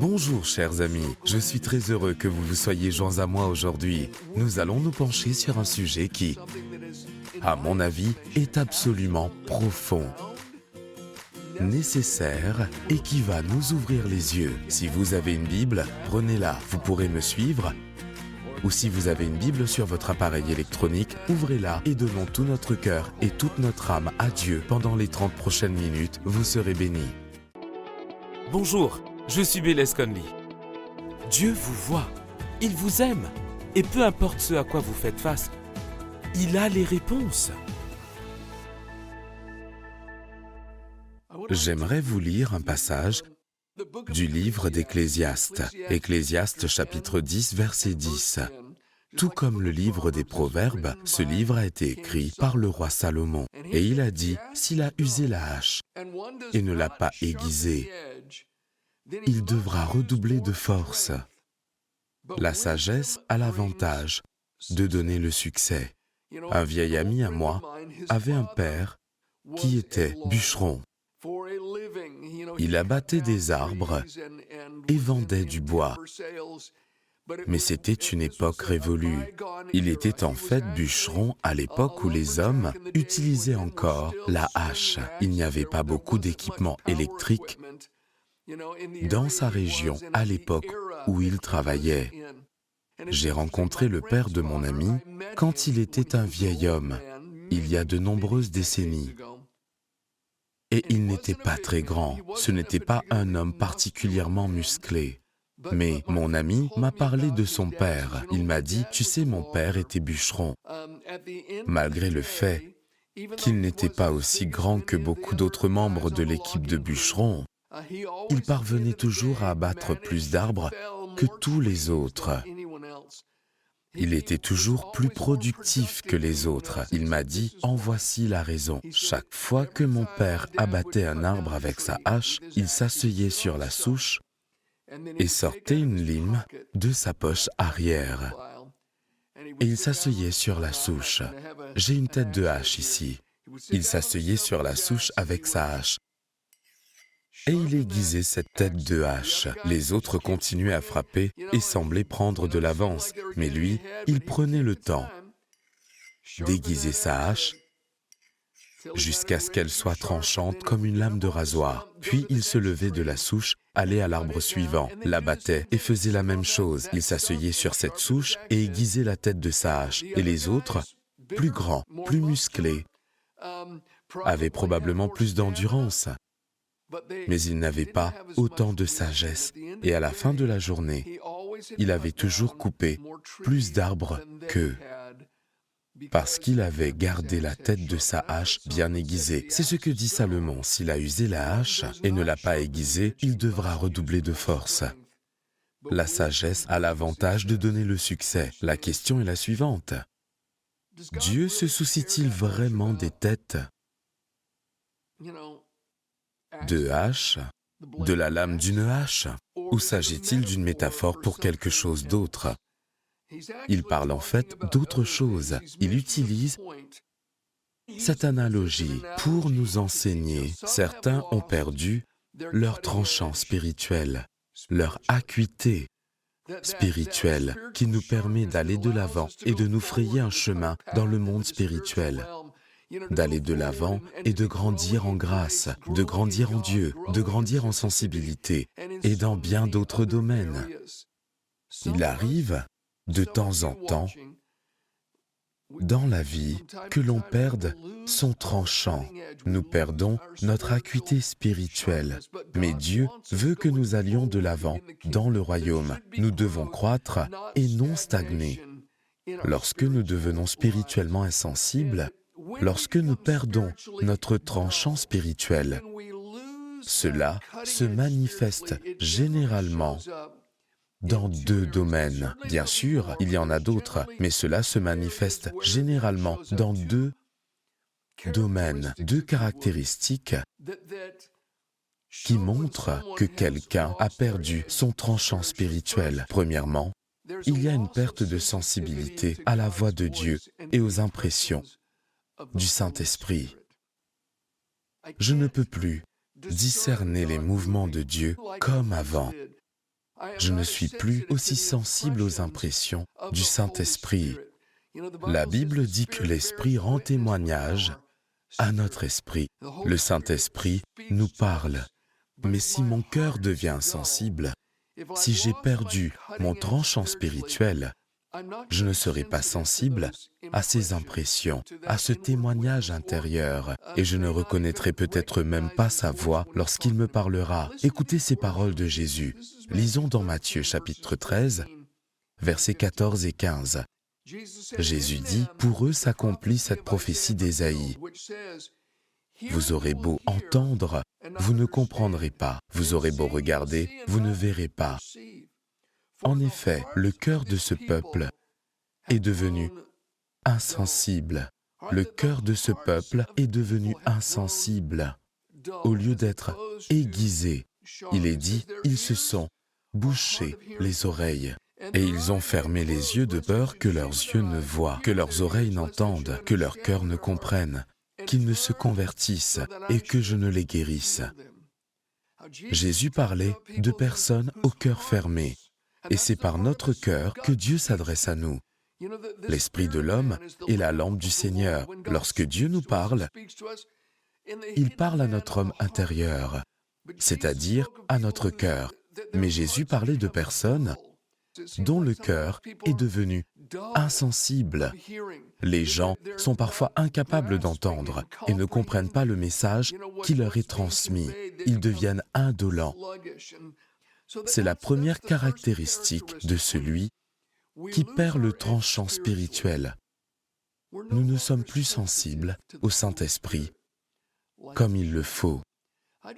Bonjour chers amis, je suis très heureux que vous vous soyez joints à moi aujourd'hui. Nous allons nous pencher sur un sujet qui, à mon avis, est absolument profond, nécessaire et qui va nous ouvrir les yeux. Si vous avez une Bible, prenez-la, vous pourrez me suivre. Ou si vous avez une Bible sur votre appareil électronique, ouvrez-la et donnons tout notre cœur et toute notre âme à Dieu pendant les 30 prochaines minutes, vous serez bénis. Bonjour, je suis Bélez Conley. Dieu vous voit, il vous aime, et peu importe ce à quoi vous faites face, il a les réponses. J'aimerais vous lire un passage du livre d'Ecclésiaste, Ecclésiaste chapitre 10, verset 10. Tout comme le livre des Proverbes, ce livre a été écrit par le roi Salomon. Et il a dit, s'il a usé la hache et ne l'a pas aiguisée, il devra redoubler de force. La sagesse a l'avantage de donner le succès. Un vieil ami à moi avait un père qui était bûcheron. Il abattait des arbres et vendait du bois. Mais c'était une époque révolue. Il était en fait bûcheron à l'époque où les hommes utilisaient encore la hache. Il n'y avait pas beaucoup d'équipements électriques dans sa région à l'époque où il travaillait. J'ai rencontré le père de mon ami quand il était un vieil homme, il y a de nombreuses décennies. Et il n'était pas très grand, ce n'était pas un homme particulièrement musclé. Mais mon ami m'a parlé de son père. Il m'a dit, tu sais, mon père était bûcheron. Malgré le fait qu'il n'était pas aussi grand que beaucoup d'autres membres de l'équipe de bûcherons, il parvenait toujours à abattre plus d'arbres que tous les autres. Il était toujours plus productif que les autres. Il m'a dit, en voici la raison. Chaque fois que mon père abattait un arbre avec sa hache, il s'asseyait sur la souche et sortait une lime de sa poche arrière. Et il s'asseyait sur la souche. J'ai une tête de hache ici. Il s'asseyait sur la souche avec sa hache et il aiguisait cette tête de hache. Les autres continuaient à frapper et semblaient prendre de l'avance, mais lui, il prenait le temps d'aiguiser sa hache jusqu'à ce qu'elle soit tranchante comme une lame de rasoir. Puis il se levait de la souche, allait à l'arbre suivant, l'abattait et faisait la même chose. Il s'asseyait sur cette souche et aiguisait la tête de sa hache. Et les autres, plus grands, plus musclés, avaient probablement plus d'endurance mais il n'avait pas autant de sagesse. Et à la fin de la journée, il avait toujours coupé plus d'arbres qu'eux, parce qu'il avait gardé la tête de sa hache bien aiguisée. C'est ce que dit Salomon. S'il a usé la hache et ne l'a pas aiguisée, il devra redoubler de force. La sagesse a l'avantage de donner le succès. La question est la suivante. Dieu se soucie-t-il vraiment des têtes? De hache, de la lame d'une hache, ou s'agit-il d'une métaphore pour quelque chose d'autre? Il parle en fait d'autre chose. Il utilise cette analogie pour nous enseigner. Certains ont perdu leur tranchant spirituel, leur acuité spirituelle qui nous permet d'aller de l'avant et de nous frayer un chemin dans le monde spirituel d'aller de l'avant et de grandir en grâce, de grandir en Dieu, de grandir en sensibilité et dans bien d'autres domaines. Il arrive de temps en temps dans la vie que l'on perde son tranchant. Nous perdons notre acuité spirituelle. Mais Dieu veut que nous allions de l'avant dans le royaume. Nous devons croître et non stagner. Lorsque nous devenons spirituellement insensibles, lorsque nous perdons notre tranchant spirituel, cela se manifeste généralement dans deux domaines. Bien sûr, il y en a d'autres, mais cela se manifeste généralement dans deux domaines, deux caractéristiques qui montrent que quelqu'un a perdu son tranchant spirituel. Premièrement, il y a une perte de sensibilité à la voix de Dieu et aux impressions du Saint-Esprit. Je ne peux plus discerner les mouvements de Dieu comme avant. je ne suis plus aussi sensible aux impressions du Saint-Esprit. La Bible dit que l'Esprit rend témoignage à notre esprit. Le Saint-Esprit nous parle. Mais si mon cœur devient sensible, si j'ai perdu mon tranchant spirituel, je ne serai pas sensible à ces impressions, à ce témoignage intérieur, et je ne reconnaîtrai peut-être même pas sa voix lorsqu'il me parlera. Écoutez ces paroles de Jésus. Lisons dans Matthieu chapitre 13, versets 14 et 15. Jésus dit, Pour eux s'accomplit cette prophétie d'Ésaïe. Vous aurez beau entendre, vous ne comprendrez pas. Vous aurez beau regarder, vous ne verrez pas. En effet, le cœur de ce peuple est devenu insensible. Le cœur de ce peuple est devenu insensible. Au lieu d'être aiguisé, il est dit, ils se sont bouchés les oreilles. Et ils ont fermé les yeux de peur que leurs yeux ne voient, que leurs oreilles n'entendent, que leur cœur ne comprenne, qu'ils ne se convertissent et que je ne les guérisse. Jésus parlait de personnes au cœur fermé, et c'est par notre cœur que Dieu s'adresse à nous. L'esprit de l'homme est la lampe du Seigneur. Lorsque Dieu nous parle, il parle à notre homme intérieur, c'est-à-dire à notre cœur. Mais Jésus parlait de personnes dont le cœur est devenu insensible. Les gens sont parfois incapables d'entendre et ne comprennent pas le message qui leur est transmis. Ils deviennent indolents. C'est la première caractéristique de celui qui perd le tranchant spirituel. Nous ne sommes plus sensibles au Saint-Esprit comme il le faut.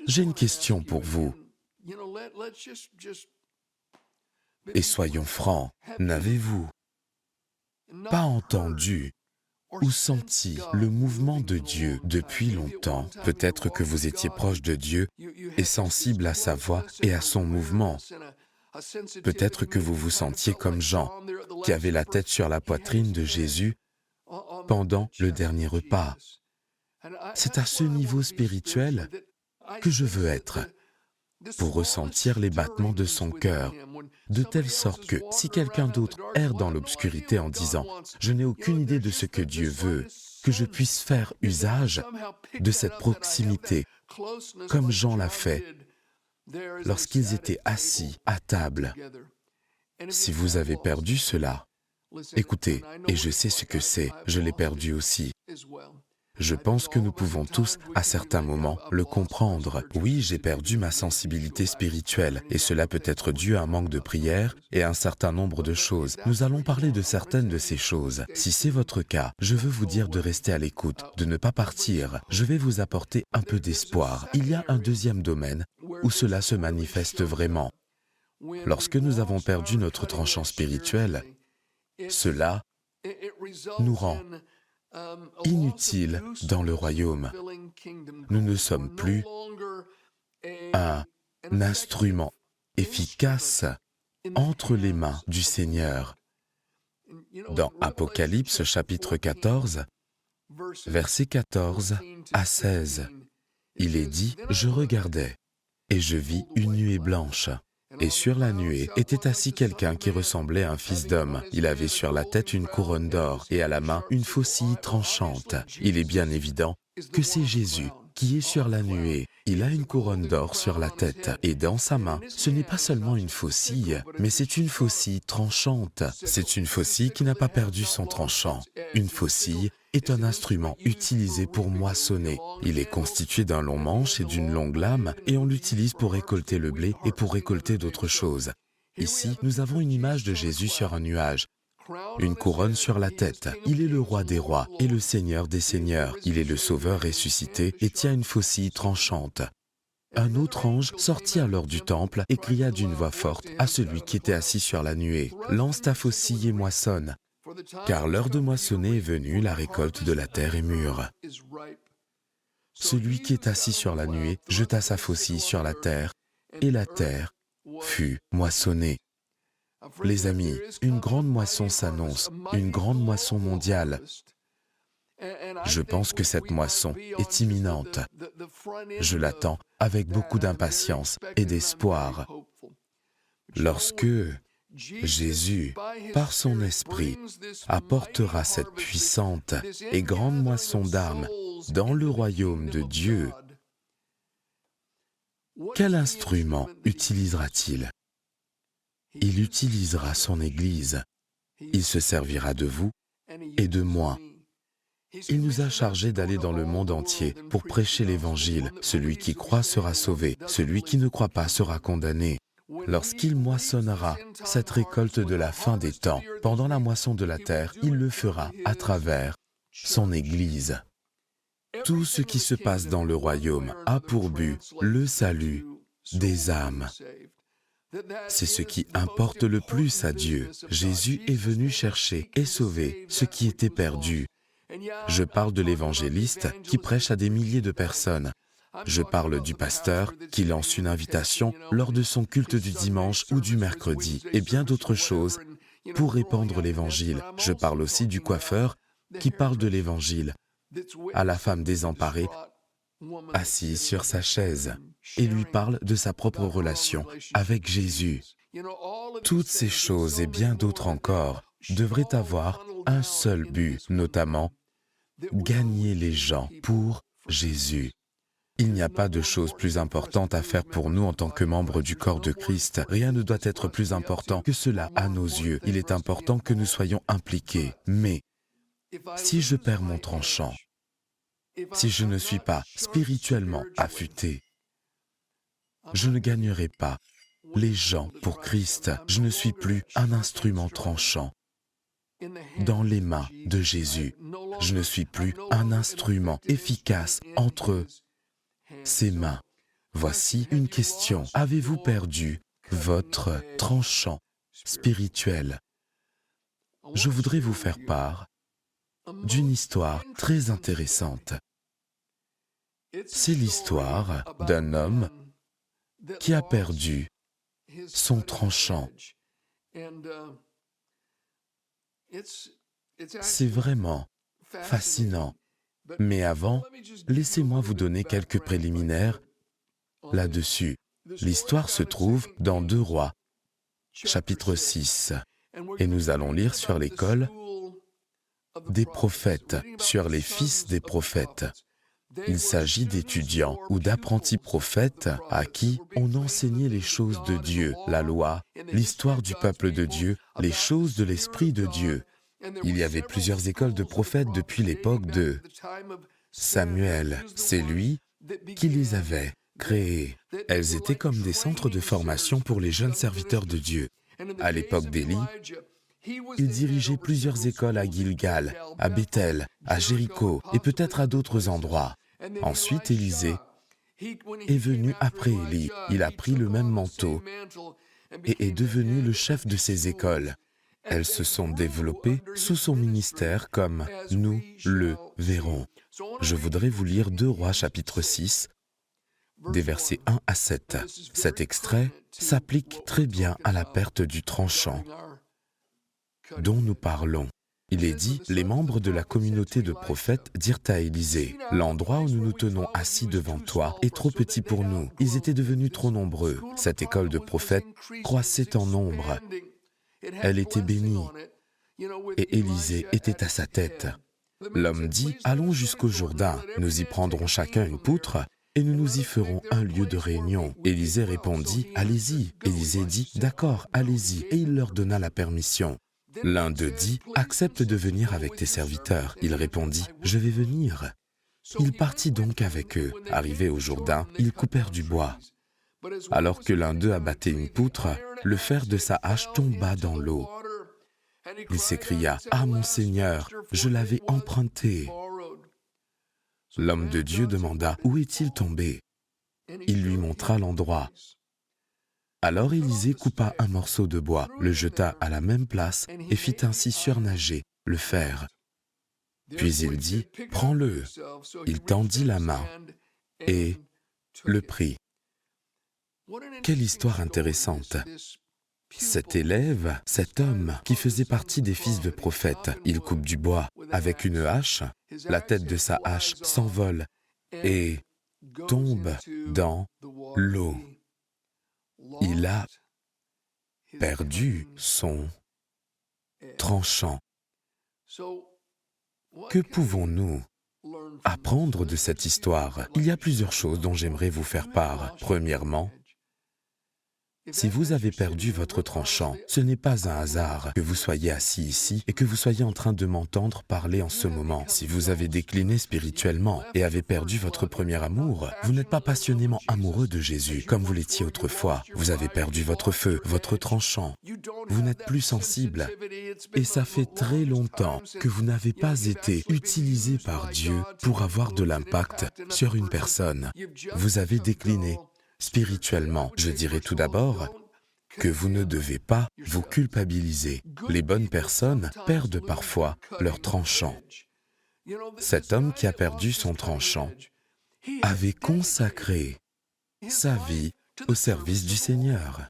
J'ai une question pour vous. Et soyons francs, n'avez-vous pas entendu ou senti le mouvement de Dieu depuis longtemps Peut-être que vous étiez proche de Dieu et sensible à sa voix et à son mouvement. Peut-être que vous vous sentiez comme Jean, qui avait la tête sur la poitrine de Jésus pendant le dernier repas. C'est à ce niveau spirituel que je veux être pour ressentir les battements de son cœur, de telle sorte que si quelqu'un d'autre erre dans l'obscurité en disant ⁇ Je n'ai aucune idée de ce que Dieu veut ⁇ que je puisse faire usage de cette proximité, comme Jean l'a fait lorsqu'ils étaient assis à table. Si vous avez perdu cela, écoutez, et je sais ce que c'est, je l'ai perdu aussi. Je pense que nous pouvons tous, à certains moments, le comprendre. Oui, j'ai perdu ma sensibilité spirituelle, et cela peut être dû à un manque de prière et à un certain nombre de choses. Nous allons parler de certaines de ces choses. Si c'est votre cas, je veux vous dire de rester à l'écoute, de ne pas partir. Je vais vous apporter un peu d'espoir. Il y a un deuxième domaine où cela se manifeste vraiment. Lorsque nous avons perdu notre tranchant spirituel, cela nous rend inutile dans le royaume. Nous ne sommes plus un instrument efficace entre les mains du Seigneur. Dans Apocalypse chapitre 14, versets 14 à 16, il est dit, Je regardais, et je vis une nuée blanche, et sur la nuée était assis quelqu'un qui ressemblait à un fils d'homme. Il avait sur la tête une couronne d'or et à la main une faucille tranchante. Il est bien évident que c'est Jésus qui est sur la nuée. Il a une couronne d'or sur la tête et dans sa main, ce n'est pas seulement une faucille, mais c'est une faucille tranchante. C'est une faucille qui n'a pas perdu son tranchant. Une faucille est un instrument utilisé pour moissonner. Il est constitué d'un long manche et d'une longue lame et on l'utilise pour récolter le blé et pour récolter d'autres choses. Ici, nous avons une image de Jésus sur un nuage, une couronne sur la tête. Il est le roi des rois et le seigneur des seigneurs. Il est le sauveur ressuscité et tient une faucille tranchante. Un autre ange sortit alors du temple et cria d'une voix forte à celui qui était assis sur la nuée, Lance ta faucille et moissonne, car l'heure de moissonner est venue, la récolte de la terre est mûre. Celui qui est assis sur la nuée jeta sa faucille sur la terre, et la terre fut moissonnée. Les amis, une grande moisson s'annonce, une grande moisson mondiale. Je pense que cette moisson est imminente. Je l'attends avec beaucoup d'impatience et d'espoir. Lorsque Jésus, par son esprit, apportera cette puissante et grande moisson d'âmes dans le royaume de Dieu, quel instrument utilisera-t-il? Il utilisera son Église. Il se servira de vous et de moi. Il nous a chargés d'aller dans le monde entier pour prêcher l'Évangile. Celui qui croit sera sauvé, celui qui ne croit pas sera condamné. Lorsqu'il moissonnera cette récolte de la fin des temps, pendant la moisson de la terre, il le fera à travers son Église. Tout ce qui se passe dans le royaume a pour but le salut des âmes. C'est ce qui importe le plus à Dieu. Jésus est venu chercher et sauver ce qui était perdu. Je parle de l'évangéliste qui prêche à des milliers de personnes. Je parle du pasteur qui lance une invitation lors de son culte du dimanche ou du mercredi et bien d'autres choses pour répandre l'évangile. Je parle aussi du coiffeur qui parle de l'évangile à la femme désemparée assise sur sa chaise et lui parle de sa propre relation avec Jésus. Toutes ces choses et bien d'autres encore devraient avoir un seul but, notamment gagner les gens pour Jésus. Il n'y a pas de chose plus importante à faire pour nous en tant que membres du corps de Christ. Rien ne doit être plus important que cela à nos yeux. Il est important que nous soyons impliqués. Mais si je perds mon tranchant, si je ne suis pas spirituellement affûté, je ne gagnerai pas les gens pour Christ. Je ne suis plus un instrument tranchant dans les mains de Jésus. Je ne suis plus un instrument efficace entre ses mains. Voici une question. Avez-vous perdu votre tranchant spirituel? Je voudrais vous faire part d'une histoire très intéressante. C'est l'histoire d'un homme qui a perdu son tranchant. C'est vraiment fascinant. Mais avant, laissez-moi vous donner quelques préliminaires là-dessus. L'histoire se trouve dans Deux Rois, chapitre 6, et nous allons lire sur l'école des prophètes, sur les fils des prophètes. Il s'agit d'étudiants ou d'apprentis prophètes à qui on enseignait les choses de Dieu, la loi, l'histoire du peuple de Dieu, les choses de l'Esprit de Dieu. Il y avait plusieurs écoles de prophètes depuis l'époque de Samuel. C'est lui qui les avait créées. Elles étaient comme des centres de formation pour les jeunes serviteurs de Dieu. À l'époque d'Élie, il dirigeait plusieurs écoles à Gilgal, à Bethel, à Jéricho et peut-être à d'autres endroits. Ensuite, Élisée est venu après Élie. Il a pris le même manteau et est devenu le chef de ces écoles. Elles se sont développées sous son ministère comme nous le verrons. Je voudrais vous lire 2 Rois chapitre 6, des versets 1 à 7. Cet extrait s'applique très bien à la perte du tranchant dont nous parlons. Il est dit, les membres de la communauté de prophètes dirent à Élisée, L'endroit où nous nous tenons assis devant toi est trop petit pour nous. Ils étaient devenus trop nombreux. Cette école de prophètes croissait en nombre. Elle était bénie. Et Élisée était à sa tête. L'homme dit, Allons jusqu'au Jourdain, nous y prendrons chacun une poutre et nous nous y ferons un lieu de réunion. Élisée répondit, Allez-y. Élisée dit, D'accord, allez-y. Et il leur donna la permission. L'un d'eux dit, Accepte de venir avec tes serviteurs. Il répondit, Je vais venir. Il partit donc avec eux. Arrivé au Jourdain, ils coupèrent du bois. Alors que l'un d'eux abattait une poutre, le fer de sa hache tomba dans l'eau. Il s'écria, Ah mon Seigneur, je l'avais emprunté. L'homme de Dieu demanda, Où est-il tombé? Il lui montra l'endroit. Alors Élisée coupa un morceau de bois, le jeta à la même place et fit ainsi surnager le fer. Puis il dit, Prends-le. Il tendit la main et le prit. Quelle histoire intéressante. Cet élève, cet homme qui faisait partie des fils de prophètes, il coupe du bois avec une hache, la tête de sa hache s'envole et tombe dans l'eau. Il a perdu son tranchant. Que pouvons-nous apprendre de cette histoire? Il y a plusieurs choses dont j'aimerais vous faire part. Premièrement, si vous avez perdu votre tranchant, ce n'est pas un hasard que vous soyez assis ici et que vous soyez en train de m'entendre parler en ce moment. Si vous avez décliné spirituellement et avez perdu votre premier amour, vous n'êtes pas passionnément amoureux de Jésus comme vous l'étiez autrefois. Vous avez perdu votre feu, votre tranchant. Vous n'êtes plus sensible. Et ça fait très longtemps que vous n'avez pas été utilisé par Dieu pour avoir de l'impact sur une personne. Vous avez décliné Spirituellement, je dirais tout d'abord que vous ne devez pas vous culpabiliser. Les bonnes personnes perdent parfois leur tranchant. Cet homme qui a perdu son tranchant avait consacré sa vie au service du Seigneur.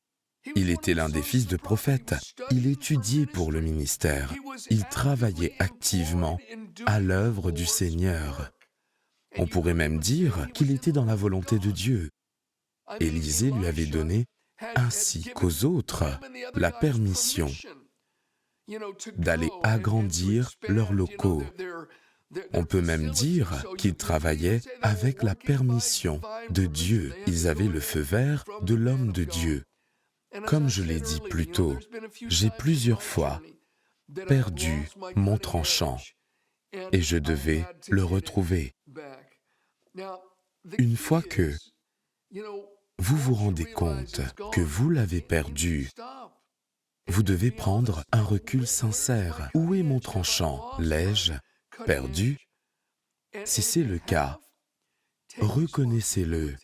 Il était l'un des fils de prophètes. Il étudiait pour le ministère. Il travaillait activement à l'œuvre du Seigneur. On pourrait même dire qu'il était dans la volonté de Dieu. Élisée lui avait donné, ainsi qu'aux autres, la permission d'aller agrandir leurs locaux. On peut même dire qu'ils travaillaient avec la permission de Dieu. Ils avaient le feu vert de l'homme de Dieu. Comme je l'ai dit plus tôt, j'ai plusieurs fois perdu mon tranchant et je devais le retrouver. Une fois que vous vous rendez compte que vous l'avez perdu. Vous devez prendre un recul sincère. Où est mon tranchant? L'ai-je perdu? Si c'est le cas, reconnaissez-le.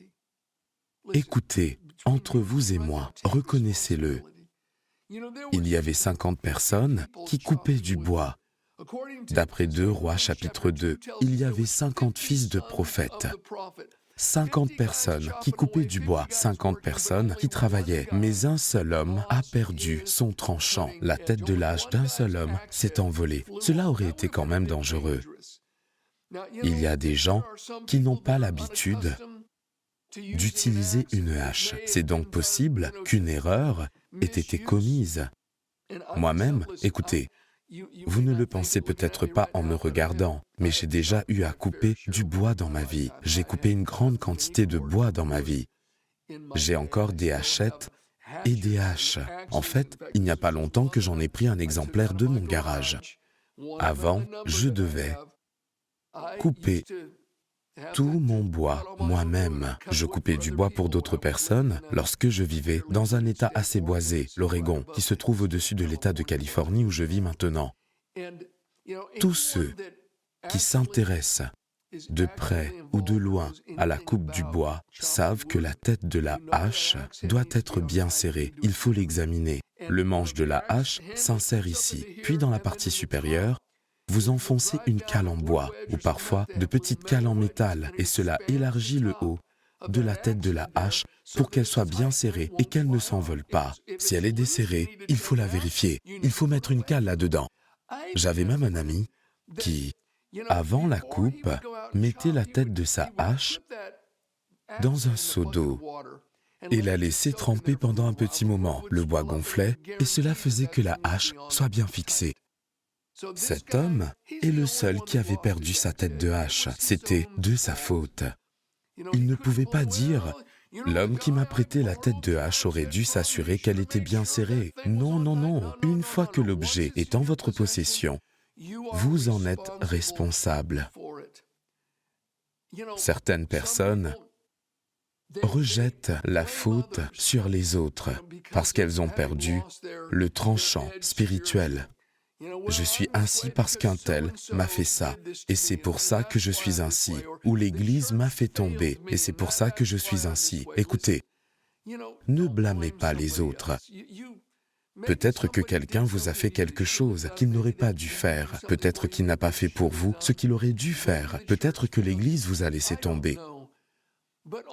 Écoutez, entre vous et moi, reconnaissez-le. Il y avait 50 personnes qui coupaient du bois. D'après 2 Rois chapitre 2, il y avait 50 fils de prophètes. 50 personnes qui coupaient du bois, 50 personnes qui travaillaient, mais un seul homme a perdu son tranchant. La tête de l'âge d'un seul homme s'est envolée. Cela aurait été quand même dangereux. Il y a des gens qui n'ont pas l'habitude d'utiliser une hache. C'est donc possible qu'une erreur ait été commise. Moi-même, écoutez, vous ne le pensez peut-être pas en me regardant, mais j'ai déjà eu à couper du bois dans ma vie. J'ai coupé une grande quantité de bois dans ma vie. J'ai encore des hachettes et des haches. En fait, il n'y a pas longtemps que j'en ai pris un exemplaire de mon garage. Avant, je devais couper tout mon bois moi-même. Je coupais du bois pour d'autres personnes lorsque je vivais dans un État assez boisé, l'Oregon, qui se trouve au-dessus de l'État de Californie où je vis maintenant. Tous ceux qui s'intéressent de près ou de loin à la coupe du bois savent que la tête de la hache doit être bien serrée. Il faut l'examiner. Le manche de la hache s'insère ici, puis dans la partie supérieure, vous enfoncez une cale en bois ou parfois de petites cales en métal et cela élargit le haut de la tête de la hache pour qu'elle soit bien serrée et qu'elle ne s'envole pas. Si elle est desserrée, il faut la vérifier. Il faut mettre une cale là-dedans. J'avais même un ami qui, avant la coupe, mettait la tête de sa hache dans un seau d'eau et la laissait tremper pendant un petit moment. Le bois gonflait et cela faisait que la hache soit bien fixée. Cet homme est le seul qui avait perdu sa tête de hache. C'était de sa faute. Il ne pouvait pas dire L'homme qui m'a prêté la tête de hache aurait dû s'assurer qu'elle était bien serrée. Non, non, non. Une fois que l'objet est en votre possession, vous en êtes responsable. Certaines personnes rejettent la faute sur les autres parce qu'elles ont perdu le tranchant spirituel. Je suis ainsi parce qu'un tel m'a fait ça, et c'est pour ça que je suis ainsi. Ou l'Église m'a fait tomber, et c'est pour ça que je suis ainsi. Écoutez, ne blâmez pas les autres. Peut-être que quelqu'un vous a fait quelque chose qu'il n'aurait pas dû faire. Peut-être qu'il n'a pas fait pour vous ce qu'il aurait dû faire. Peut-être que l'Église vous a laissé tomber.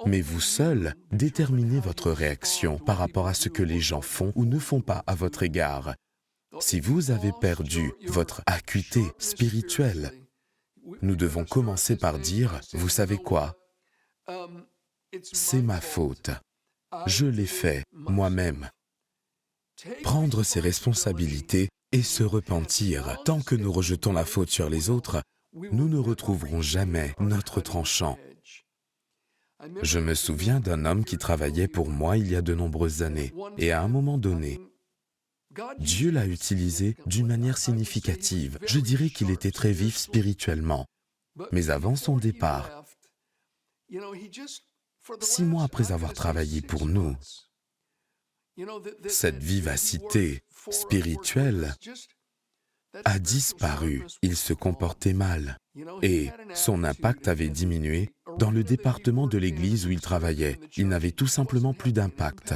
Mais vous seul déterminez votre réaction par rapport à ce que les gens font ou ne font pas à votre égard. Si vous avez perdu votre acuité spirituelle, nous devons commencer par dire, vous savez quoi? C'est ma faute. Je l'ai fait moi-même. prendre ses responsabilités et se repentir. Tant que nous rejetons la faute sur les autres, nous ne retrouverons jamais notre tranchant. Je me souviens d'un homme qui travaillait pour moi il y a de nombreuses années, et à un moment donné, Dieu l'a utilisé d'une manière significative. Je dirais qu'il était très vif spirituellement. Mais avant son départ, six mois après avoir travaillé pour nous, cette vivacité spirituelle a disparu. Il se comportait mal et son impact avait diminué dans le département de l'église où il travaillait. Il n'avait tout simplement plus d'impact.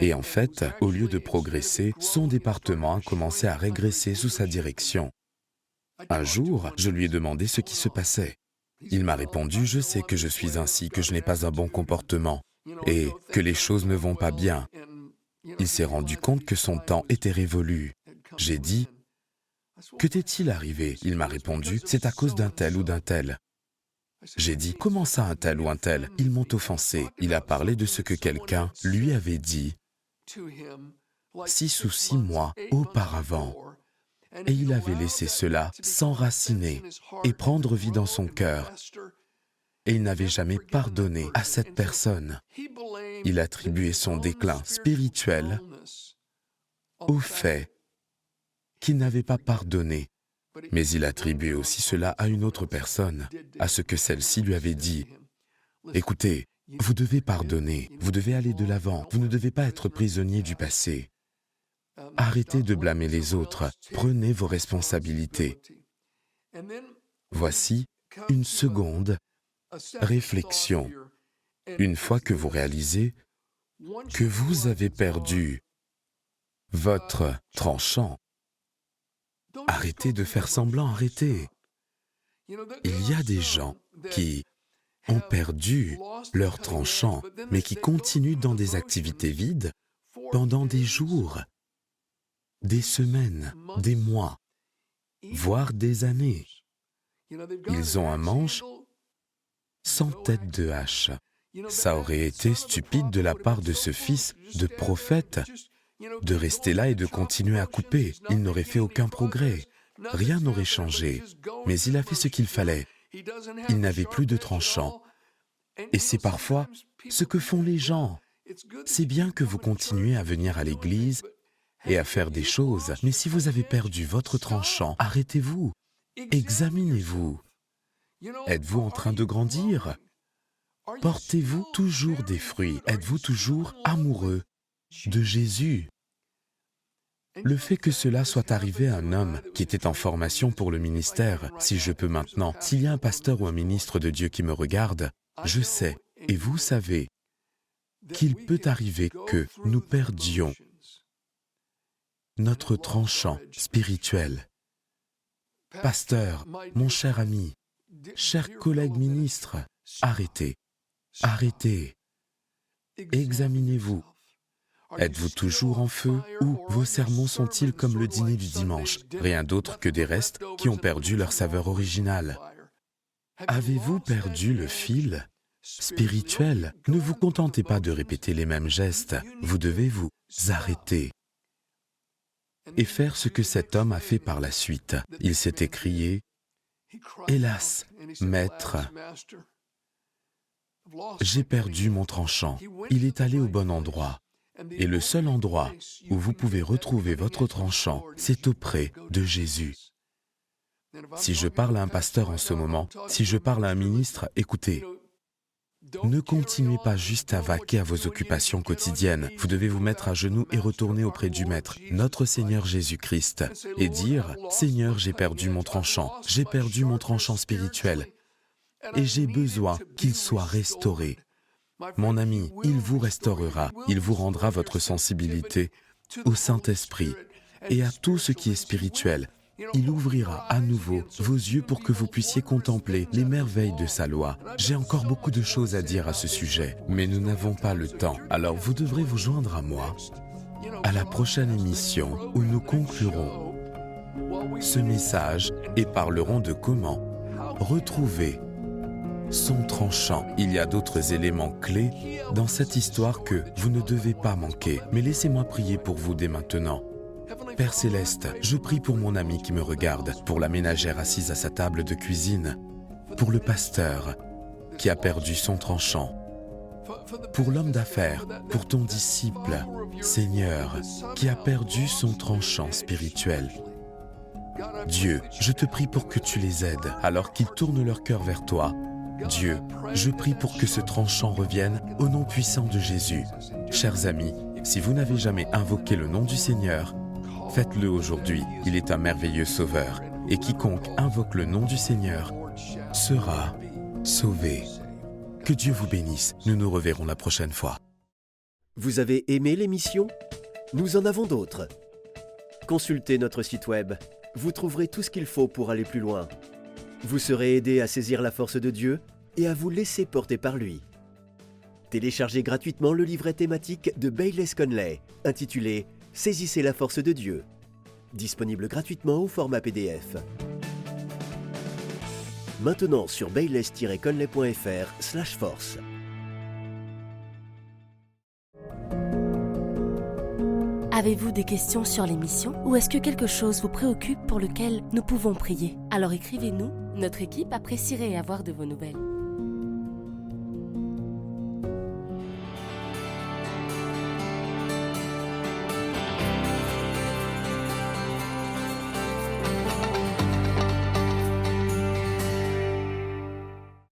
Et en fait, au lieu de progresser, son département a commencé à régresser sous sa direction. Un jour, je lui ai demandé ce qui se passait. Il m'a répondu, je sais que je suis ainsi, que je n'ai pas un bon comportement et que les choses ne vont pas bien. Il s'est rendu compte que son temps était révolu. J'ai dit, que t'est-il arrivé? Il m'a répondu, c'est à cause d'un tel ou d'un tel. J'ai dit, comment ça un tel ou un tel? Ils m'ont offensé. Il a parlé de ce que quelqu'un lui avait dit six ou six mois auparavant. Et il avait laissé cela s'enraciner et prendre vie dans son cœur. Et il n'avait jamais pardonné à cette personne. Il attribuait son déclin spirituel au fait qu'il n'avait pas pardonné mais il attribuait aussi cela à une autre personne, à ce que celle-ci lui avait dit. Écoutez, vous devez pardonner, vous devez aller de l'avant, vous ne devez pas être prisonnier du passé. Arrêtez de blâmer les autres, prenez vos responsabilités. Voici une seconde réflexion. Une fois que vous réalisez que vous avez perdu votre tranchant, Arrêtez de faire semblant, arrêtez. Il y a des gens qui ont perdu leur tranchant, mais qui continuent dans des activités vides pendant des jours, des semaines, des mois, voire des années. Ils ont un manche sans tête de hache. Ça aurait été stupide de la part de ce fils de prophète de rester là et de continuer à couper. Il n'aurait fait aucun progrès. Rien n'aurait changé. Mais il a fait ce qu'il fallait. Il n'avait plus de tranchant. Et c'est parfois ce que font les gens. C'est bien que vous continuez à venir à l'église et à faire des choses, mais si vous avez perdu votre tranchant, arrêtez-vous, examinez-vous. Êtes-vous en train de grandir? Portez-vous toujours des fruits? Êtes-vous toujours amoureux? De Jésus. Le fait que cela soit arrivé à un homme qui était en formation pour le ministère, si je peux maintenant, s'il y a un pasteur ou un ministre de Dieu qui me regarde, je sais, et vous savez, qu'il peut arriver que nous perdions notre tranchant spirituel. Pasteur, mon cher ami, cher collègue ministre, arrêtez, arrêtez, examinez-vous, Êtes-vous toujours en feu ou vos sermons sont-ils comme le dîner du dimanche, rien d'autre que des restes qui ont perdu leur saveur originale Avez-vous perdu le fil spirituel? Ne vous contentez pas de répéter les mêmes gestes, vous devez vous arrêter et faire ce que cet homme a fait par la suite. Il s'est écrié, Hélas, maître, j'ai perdu mon tranchant. Il est allé au bon endroit. Et le seul endroit où vous pouvez retrouver votre tranchant, c'est auprès de Jésus. Si je parle à un pasteur en ce moment, si je parle à un ministre, écoutez, ne continuez pas juste à vaquer à vos occupations quotidiennes. Vous devez vous mettre à genoux et retourner auprès du Maître, notre Seigneur Jésus-Christ, et dire, Seigneur, j'ai perdu mon tranchant, j'ai perdu mon tranchant spirituel, et j'ai besoin qu'il soit restauré. Mon ami, il vous restaurera, il vous rendra votre sensibilité au Saint-Esprit et à tout ce qui est spirituel. Il ouvrira à nouveau vos yeux pour que vous puissiez contempler les merveilles de sa loi. J'ai encore beaucoup de choses à dire à ce sujet, mais nous n'avons pas le temps. Alors vous devrez vous joindre à moi à la prochaine émission où nous conclurons ce message et parlerons de comment retrouver son tranchant. Il y a d'autres éléments clés dans cette histoire que vous ne devez pas manquer. Mais laissez-moi prier pour vous dès maintenant. Père céleste, je prie pour mon ami qui me regarde, pour la ménagère assise à sa table de cuisine, pour le pasteur qui a perdu son tranchant, pour l'homme d'affaires, pour ton disciple, Seigneur, qui a perdu son tranchant spirituel. Dieu, je te prie pour que tu les aides alors qu'ils tournent leur cœur vers toi. Dieu, je prie pour que ce tranchant revienne au nom puissant de Jésus. Chers amis, si vous n'avez jamais invoqué le nom du Seigneur, faites-le aujourd'hui. Il est un merveilleux sauveur. Et quiconque invoque le nom du Seigneur sera sauvé. Que Dieu vous bénisse. Nous nous reverrons la prochaine fois. Vous avez aimé l'émission? Nous en avons d'autres. Consultez notre site web. Vous trouverez tout ce qu'il faut pour aller plus loin. Vous serez aidé à saisir la force de Dieu et à vous laisser porter par lui. Téléchargez gratuitement le livret thématique de Bayless Conley, intitulé Saisissez la force de Dieu. Disponible gratuitement au format PDF. Maintenant sur bayless-conley.fr Avez-vous des questions sur l'émission ou est-ce que quelque chose vous préoccupe pour lequel nous pouvons prier? Alors écrivez-nous, notre équipe apprécierait avoir de vos nouvelles.